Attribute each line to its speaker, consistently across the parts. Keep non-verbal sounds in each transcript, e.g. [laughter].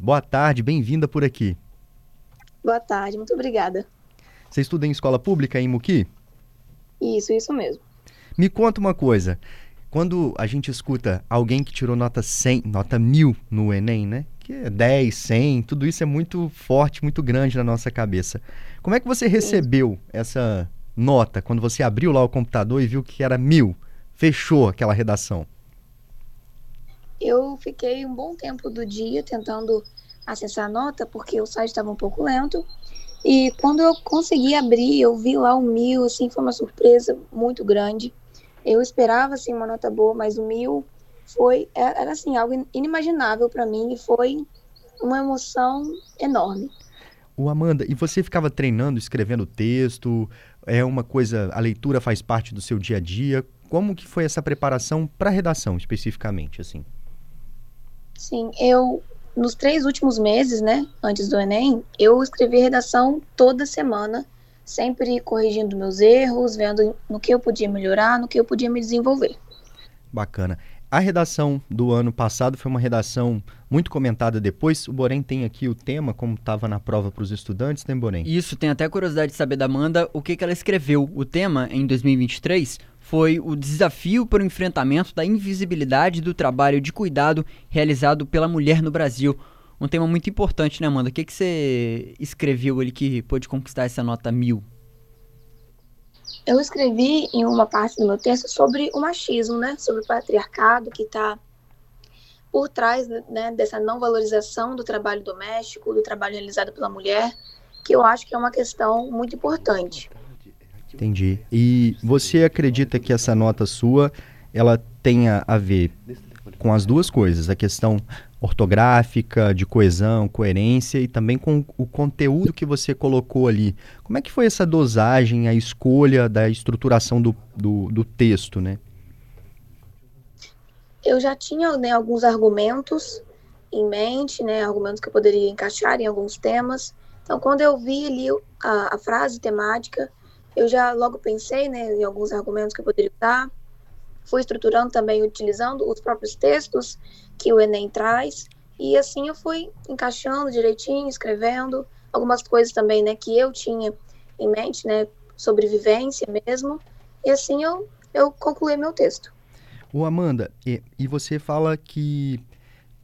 Speaker 1: boa tarde, bem-vinda por aqui.
Speaker 2: Boa tarde, muito obrigada.
Speaker 1: Você estuda em escola pública em Muqui?
Speaker 2: Isso, isso mesmo.
Speaker 1: Me conta uma coisa. Quando a gente escuta alguém que tirou nota 100, nota 1000 no Enem, né? Que é 10, 100, tudo isso é muito forte, muito grande na nossa cabeça. Como é que você recebeu essa nota quando você abriu lá o computador e viu que era 1000? Fechou aquela redação?
Speaker 2: Eu fiquei um bom tempo do dia tentando acessar a nota porque o site estava um pouco lento. E quando eu consegui abrir, eu vi lá o mil, assim, foi uma surpresa muito grande. Eu esperava assim uma nota boa, mas o mil foi era assim algo inimaginável para mim e foi uma emoção enorme.
Speaker 1: O Amanda, e você ficava treinando, escrevendo texto? É uma coisa, a leitura faz parte do seu dia a dia? Como que foi essa preparação para a redação especificamente, assim?
Speaker 2: Sim, eu nos três últimos meses, né, antes do Enem, eu escrevi redação toda semana sempre corrigindo meus erros, vendo no que eu podia melhorar, no que eu podia me desenvolver.
Speaker 1: Bacana. A redação do ano passado foi uma redação muito comentada depois. O Borém tem aqui o tema, como estava na prova para os estudantes, tem né, Borém?
Speaker 3: Isso, tem até curiosidade de saber da Amanda o que, que ela escreveu. O tema, em 2023, foi o desafio para o enfrentamento da invisibilidade do trabalho de cuidado realizado pela mulher no Brasil um tema muito importante, né, Amanda? O que, que você escreveu ali que pôde conquistar essa nota mil?
Speaker 2: Eu escrevi em uma parte do meu texto sobre o machismo, né? Sobre o patriarcado que está por trás né, dessa não valorização do trabalho doméstico, do trabalho realizado pela mulher, que eu acho que é uma questão muito importante.
Speaker 1: Entendi. E você acredita que essa nota sua ela tenha a ver com as duas coisas, a questão ortográfica, de coesão, coerência e também com o conteúdo que você colocou ali. Como é que foi essa dosagem, a escolha da estruturação do, do, do texto, né?
Speaker 2: Eu já tinha né, alguns argumentos em mente, né, argumentos que eu poderia encaixar em alguns temas. Então, quando eu vi ali a, a frase temática, eu já logo pensei né, em alguns argumentos que eu poderia usar. Fui estruturando também utilizando os próprios textos que o Enem traz. E assim eu fui encaixando direitinho, escrevendo algumas coisas também, né, que eu tinha em mente, né, sobrevivência mesmo. E assim eu, eu concluí meu texto.
Speaker 1: O Amanda, e, e você fala que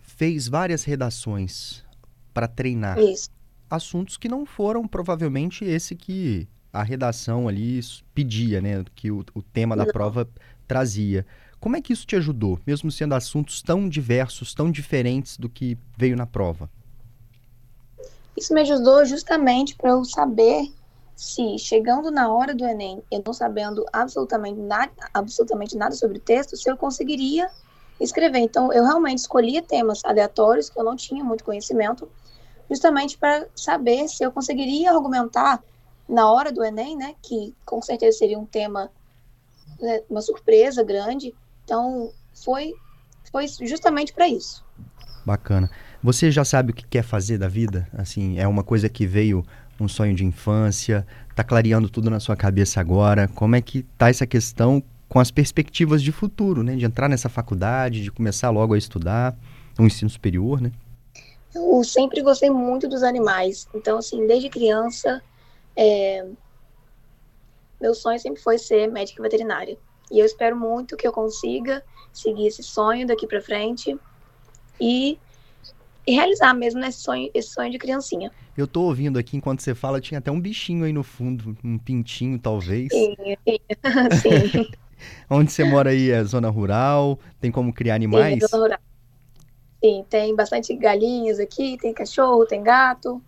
Speaker 1: fez várias redações para treinar.
Speaker 2: Isso.
Speaker 1: Assuntos que não foram provavelmente esse que a redação ali pedia, né, que o, o tema da prova trazia. Como é que isso te ajudou, mesmo sendo assuntos tão diversos, tão diferentes do que veio na prova?
Speaker 2: Isso me ajudou justamente para eu saber se, chegando na hora do Enem, eu não sabendo absolutamente nada, absolutamente nada sobre o texto, se eu conseguiria escrever. Então, eu realmente escolhia temas aleatórios que eu não tinha muito conhecimento, justamente para saber se eu conseguiria argumentar na hora do Enem, né, que com certeza seria um tema, né, uma surpresa grande, então, foi, foi justamente para isso.
Speaker 1: Bacana. Você já sabe o que quer fazer da vida? Assim, é uma coisa que veio um sonho de infância, tá clareando tudo na sua cabeça agora. Como é que tá essa questão com as perspectivas de futuro, né? De entrar nessa faculdade, de começar logo a estudar, um ensino superior, né?
Speaker 2: Eu sempre gostei muito dos animais. Então, assim, desde criança, é... meu sonho sempre foi ser médica veterinária. E eu espero muito que eu consiga seguir esse sonho daqui para frente e, e, realizar mesmo esse sonho, esse sonho de criancinha.
Speaker 1: Eu tô ouvindo aqui enquanto você fala, tinha até um bichinho aí no fundo, um pintinho talvez.
Speaker 2: Sim, sim. [laughs]
Speaker 1: Onde você mora aí é zona rural? Tem como criar animais?
Speaker 2: Sim, zona rural. Sim, tem bastante galinhas aqui, tem cachorro, tem gato.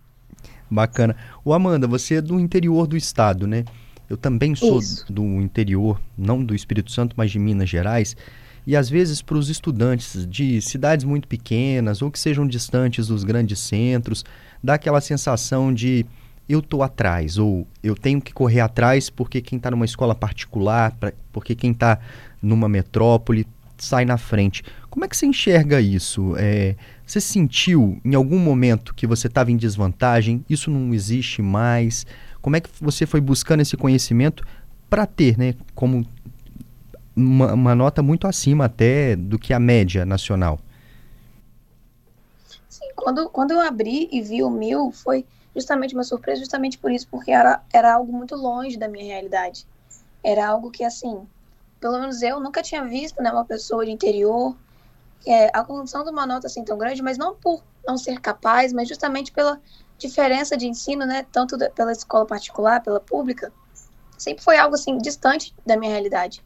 Speaker 1: Bacana. O Amanda, você é do interior do estado, né? Eu também sou Isso. do interior, não do Espírito Santo, mas de Minas Gerais. E às vezes para os estudantes de cidades muito pequenas ou que sejam distantes dos grandes centros, dá aquela sensação de eu estou atrás ou eu tenho que correr atrás porque quem está numa escola particular, pra, porque quem está numa metrópole sai na frente. Como é que você enxerga isso? É, você sentiu em algum momento que você estava em desvantagem? Isso não existe mais? Como é que você foi buscando esse conhecimento para ter, né, como uma, uma, nota muito acima até do que a média nacional?
Speaker 2: Sim, quando, quando eu abri e vi o mil, foi justamente uma surpresa, justamente por isso, porque era, era algo muito longe da minha realidade. Era algo que, assim, pelo menos eu nunca tinha visto, né, uma pessoa de interior, é, a condição de uma nota assim tão grande, mas não por não ser capaz, mas justamente pela diferença de ensino, né, tanto da, pela escola particular, pela pública, sempre foi algo assim distante da minha realidade.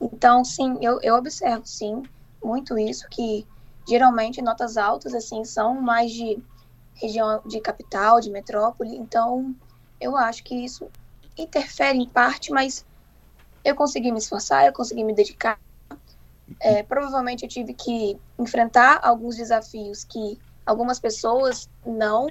Speaker 2: Então, sim, eu, eu observo, sim, muito isso, que geralmente notas altas, assim, são mais de região de capital, de metrópole, então eu acho que isso interfere em parte, mas eu consegui me esforçar, eu consegui me dedicar. É, provavelmente eu tive que enfrentar alguns desafios que algumas pessoas não,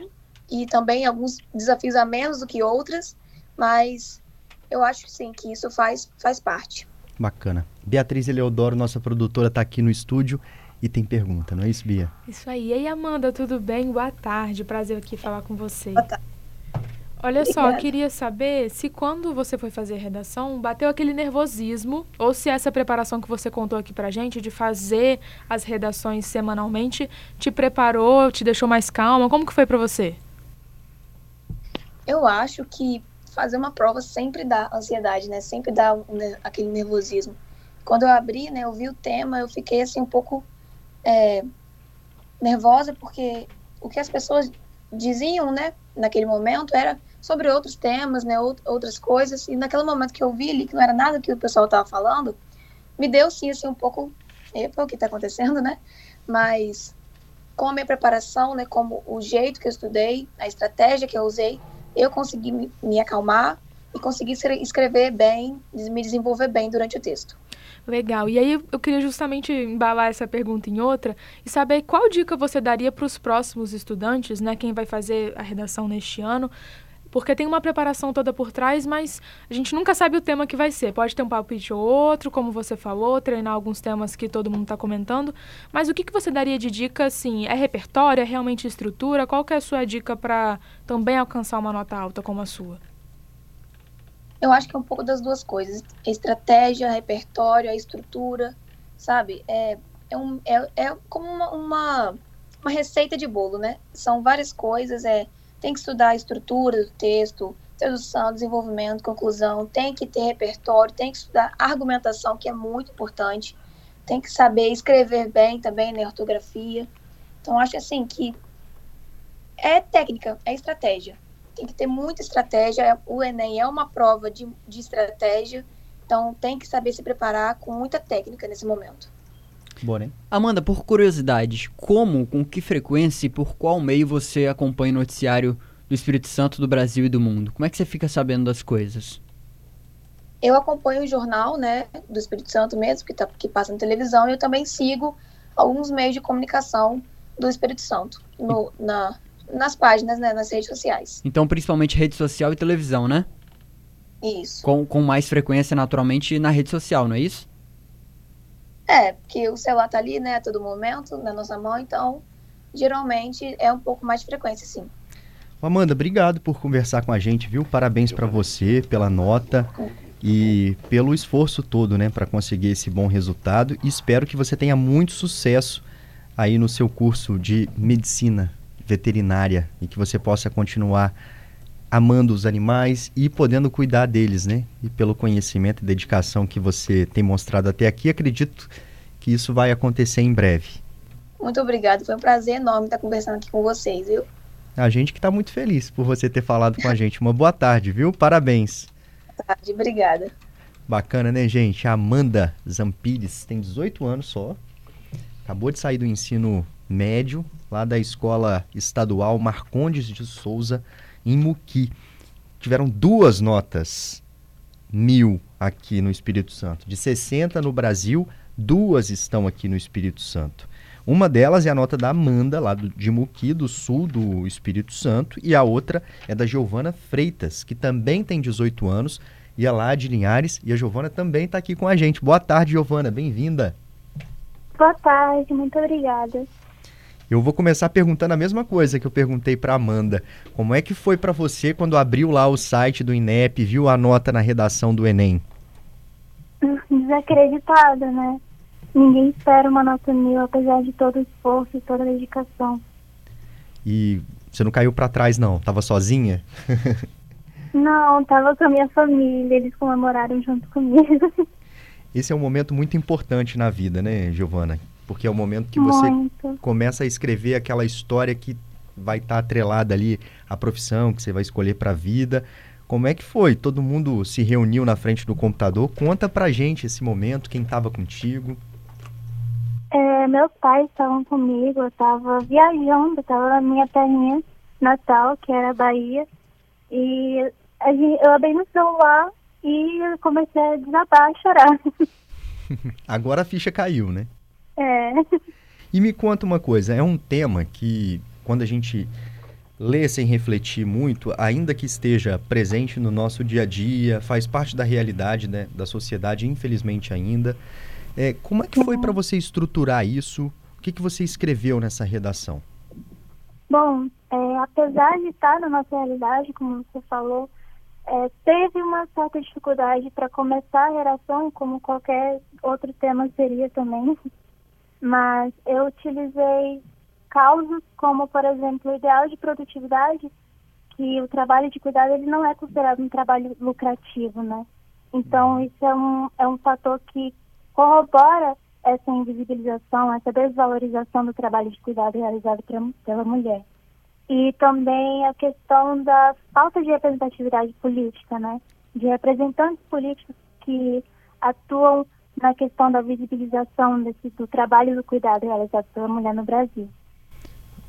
Speaker 2: e também alguns desafios a menos do que outras, mas eu acho sim que isso faz, faz parte.
Speaker 1: Bacana. Beatriz Eleodoro, nossa produtora, está aqui no estúdio e tem pergunta, não é isso, Bia?
Speaker 4: Isso aí. E aí, Amanda, tudo bem? Boa tarde. Prazer aqui falar com você.
Speaker 2: Boa tarde.
Speaker 4: Olha só, eu queria saber se quando você foi fazer a redação, bateu aquele nervosismo, ou se essa preparação que você contou aqui pra gente, de fazer as redações semanalmente, te preparou, te deixou mais calma. Como que foi para você?
Speaker 2: Eu acho que fazer uma prova sempre dá ansiedade, né? Sempre dá um, aquele nervosismo. Quando eu abri, né, eu vi o tema, eu fiquei assim um pouco é, nervosa porque o que as pessoas diziam, né, naquele momento era sobre outros temas, né, outras coisas, e naquele momento que eu vi ali que não era nada que o pessoal estava falando, me deu sim, assim, um pouco, epa, o que está acontecendo, né, mas com a minha preparação, né, como o jeito que eu estudei, a estratégia que eu usei, eu consegui me, me acalmar e consegui escrever bem, me desenvolver bem durante o texto.
Speaker 4: Legal. E aí eu queria justamente embalar essa pergunta em outra e saber qual dica você daria para os próximos estudantes, né, quem vai fazer a redação neste ano, porque tem uma preparação toda por trás, mas a gente nunca sabe o tema que vai ser. Pode ter um palpite ou outro, como você falou, treinar alguns temas que todo mundo está comentando. Mas o que, que você daria de dica, assim, é repertório, é realmente estrutura? Qual que é a sua dica para também alcançar uma nota alta como a sua?
Speaker 2: Eu acho que é um pouco das duas coisas. Estratégia, repertório, a estrutura, sabe? É, é, um, é, é como uma, uma, uma receita de bolo, né? São várias coisas, é tem que estudar a estrutura do texto, tradução, desenvolvimento, conclusão, tem que ter repertório, tem que estudar argumentação, que é muito importante, tem que saber escrever bem também, né, ortografia. Então, acho assim que é técnica, é estratégia. Tem que ter muita estratégia. O Enem é uma prova de, de estratégia, então tem que saber se preparar com muita técnica nesse momento.
Speaker 3: Bora, Amanda, por curiosidade, como, com que frequência e por qual meio você acompanha o noticiário do Espírito Santo, do Brasil e do mundo? Como é que você fica sabendo das coisas?
Speaker 2: Eu acompanho o jornal, né, do Espírito Santo mesmo, que, tá, que passa na televisão, e eu também sigo alguns meios de comunicação do Espírito Santo, no, na, nas páginas, né, nas redes sociais.
Speaker 3: Então, principalmente rede social e televisão, né?
Speaker 2: Isso.
Speaker 3: Com, com mais frequência, naturalmente, na rede social, não é isso?
Speaker 2: É, porque o celular tá ali, né, a todo momento, na nossa mão, então geralmente é um pouco mais de frequência, sim.
Speaker 1: Amanda, obrigado por conversar com a gente, viu? Parabéns para você pela nota e pelo esforço todo, né, para conseguir esse bom resultado. E espero que você tenha muito sucesso aí no seu curso de medicina veterinária e que você possa continuar amando os animais e podendo cuidar deles, né? E pelo conhecimento e dedicação que você tem mostrado até aqui, acredito que isso vai acontecer em breve.
Speaker 2: Muito obrigado, foi um prazer enorme estar conversando aqui com vocês, viu?
Speaker 1: A gente que está muito feliz por você ter falado com a gente. Uma boa tarde, viu? Parabéns.
Speaker 2: Boa tarde, obrigada.
Speaker 1: Bacana, né, gente? A Amanda Zampires tem 18 anos só. Acabou de sair do ensino médio, lá da Escola Estadual Marcondes de Souza, em Muqui. Tiveram duas notas mil aqui no Espírito Santo. De 60 no Brasil, duas estão aqui no Espírito Santo. Uma delas é a nota da Amanda, lá do, de Muqui, do sul do Espírito Santo, e a outra é da Giovana Freitas, que também tem 18 anos, e é lá de Linhares, e a Giovana também está aqui com a gente. Boa tarde, Giovana, bem-vinda.
Speaker 5: Boa tarde, muito obrigada.
Speaker 1: Eu vou começar perguntando a mesma coisa que eu perguntei para Amanda. Como é que foi para você quando abriu lá o site do INEP, viu a nota na redação do Enem?
Speaker 5: Desacreditada, né? Ninguém espera uma nota mil, apesar de todo o esforço e toda a dedicação.
Speaker 1: E você não caiu para trás, não? Tava sozinha? [laughs]
Speaker 5: Não, tava com a minha família, eles comemoraram junto comigo.
Speaker 1: Esse é um momento muito importante na vida, né, Giovana? Porque é o momento que você
Speaker 5: Muito.
Speaker 1: começa a escrever aquela história que vai estar atrelada ali à profissão que você vai escolher para a vida. Como é que foi? Todo mundo se reuniu na frente do computador. Conta pra gente esse momento, quem estava contigo.
Speaker 5: É, meus pais estavam comigo, eu tava viajando, tava na minha terrinha natal, que era a Bahia, e eu abri no celular e comecei a desabar, a chorar. [laughs]
Speaker 1: Agora a ficha caiu, né?
Speaker 5: É,
Speaker 1: E me conta uma coisa, é um tema que quando a gente lê sem refletir muito, ainda que esteja presente no nosso dia a dia, faz parte da realidade né, da sociedade, infelizmente ainda. É, como é que foi para você estruturar isso? O que, que você escreveu nessa redação?
Speaker 5: Bom, é, apesar de estar na nossa realidade, como você falou, é, teve uma certa dificuldade para começar a redação, como qualquer outro tema seria também. Mas eu utilizei causas como, por exemplo, o ideal de produtividade, que o trabalho de cuidado ele não é considerado um trabalho lucrativo, né? Então, isso é um, é um fator que corrobora essa invisibilização, essa desvalorização do trabalho de cuidado realizado pela- pela mulher. E também a questão da falta de representatividade política, né? De representantes políticos que atuam na questão da visibilização desse, do trabalho do cuidado realizado pela mulher no Brasil.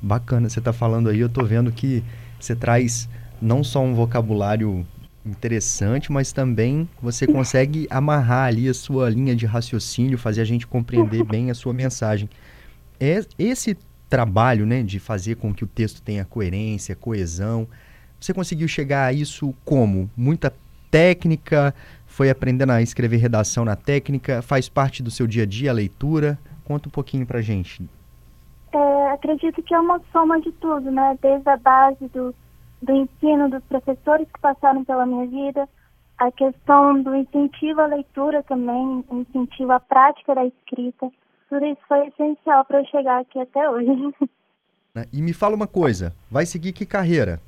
Speaker 1: Bacana, você está falando aí, eu estou vendo que você traz não só um vocabulário interessante, mas também você consegue amarrar ali a sua linha de raciocínio, fazer a gente compreender bem a sua mensagem. É esse trabalho, né, de fazer com que o texto tenha coerência, coesão, você conseguiu chegar a isso como? Muita técnica, foi aprendendo a escrever redação na técnica, faz parte do seu dia a dia a leitura? Conta um pouquinho pra gente.
Speaker 5: É, acredito que é uma soma de tudo, né? Desde a base do, do ensino dos professores que passaram pela minha vida, a questão do incentivo à leitura também, o incentivo à prática da escrita. Tudo isso foi essencial para eu chegar aqui até hoje. [laughs]
Speaker 1: E me fala uma coisa, vai seguir que carreira?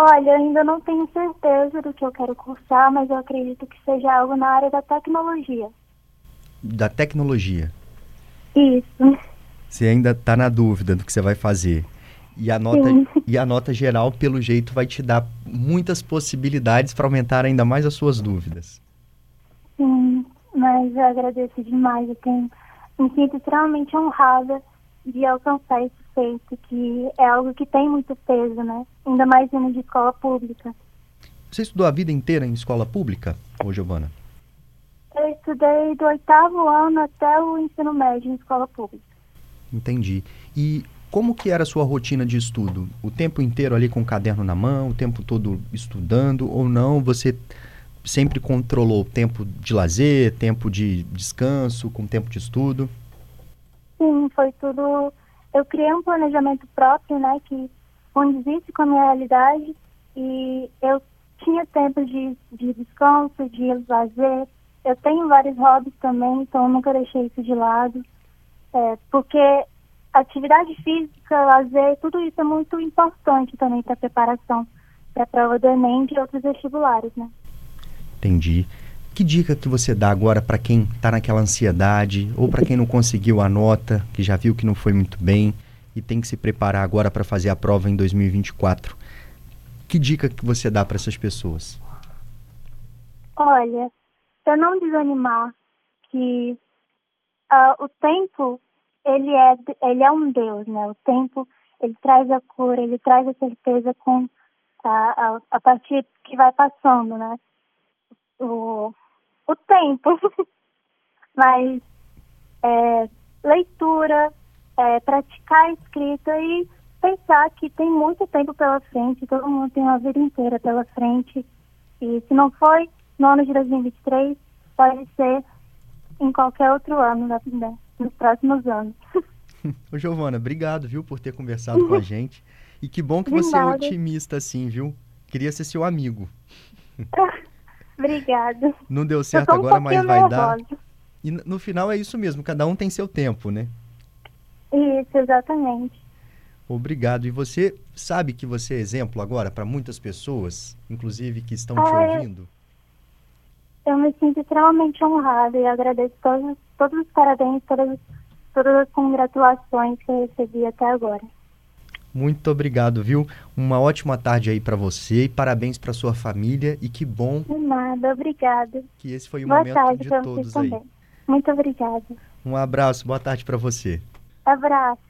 Speaker 5: Olha, ainda não tenho certeza do que eu quero cursar, mas eu acredito que seja algo na área da tecnologia.
Speaker 1: Da tecnologia.
Speaker 5: Isso.
Speaker 1: Você ainda está na dúvida do que você vai fazer. E a nota,
Speaker 5: Sim.
Speaker 1: e a nota geral, pelo jeito, vai te dar muitas possibilidades para aumentar ainda mais as suas dúvidas.
Speaker 5: Sim, mas eu agradeço demais. Eu tenho, me sinto extremamente honrada de alcançar esse feito, que é algo que tem muito peso, né? Ainda mais vindo de escola pública.
Speaker 1: Você estudou a vida inteira em escola pública, ô Giovana?
Speaker 5: Eu estudei do oitavo ano até o ensino médio em escola pública.
Speaker 1: Entendi. E como que era a sua rotina de estudo? O tempo inteiro ali com o caderno na mão, o tempo todo estudando ou não? Você sempre controlou tempo de lazer, tempo de descanso, com tempo de estudo?
Speaker 5: Sim, foi tudo. Eu criei um planejamento próprio, né, que condizisse com a minha realidade e eu tinha tempo de, de descanso, de lazer. Eu tenho vários hobbies também, então eu nunca deixei isso de lado. É, porque atividade física, lazer, tudo isso é muito importante também para a preparação para a prova do Enem e outros vestibulares, né?
Speaker 1: Entendi. Que dica que você dá agora para quem está naquela ansiedade ou para quem não conseguiu a nota, que já viu que não foi muito bem e tem que se preparar agora para fazer a prova em 2024? Que dica que você dá para essas pessoas?
Speaker 5: Olha, para não desanimar, que ah, o tempo ele é ele é um Deus, né? O tempo ele traz a cura, ele traz a certeza com a, a, a partir que vai passando, né? O, o tempo, [laughs] mas é, leitura, é, praticar a escrita e pensar que tem muito tempo pela frente, todo mundo tem uma vida inteira pela frente e se não foi no ano de 2023, pode ser em qualquer outro ano, né, nos próximos anos. [laughs]
Speaker 1: Ô, Giovana, obrigado, viu, por ter conversado com a [laughs] gente. E que bom que você é otimista assim, viu? Queria ser seu amigo.
Speaker 5: Obrigada.
Speaker 1: Não deu
Speaker 5: Eu
Speaker 1: certo
Speaker 5: tô um
Speaker 1: agora, mas vai dar.
Speaker 5: nervosa.
Speaker 1: E no final é isso mesmo, cada um tem seu tempo, né?
Speaker 5: Isso, exatamente.
Speaker 1: Obrigado. E você sabe que você é exemplo agora para muitas pessoas, inclusive que estão te ouvindo?
Speaker 5: Eu me sinto extremamente honrada e agradeço todos, todos os parabéns, todas, todas as congratulações que eu recebi até agora.
Speaker 1: Muito obrigado, viu? Uma ótima tarde aí para você e parabéns para sua família e que bom.
Speaker 5: De nada, obrigada.
Speaker 1: Que esse foi o
Speaker 5: boa
Speaker 1: momento de todos aí.
Speaker 5: Também. Muito obrigada.
Speaker 1: Um abraço, boa tarde para você.
Speaker 5: Abraço.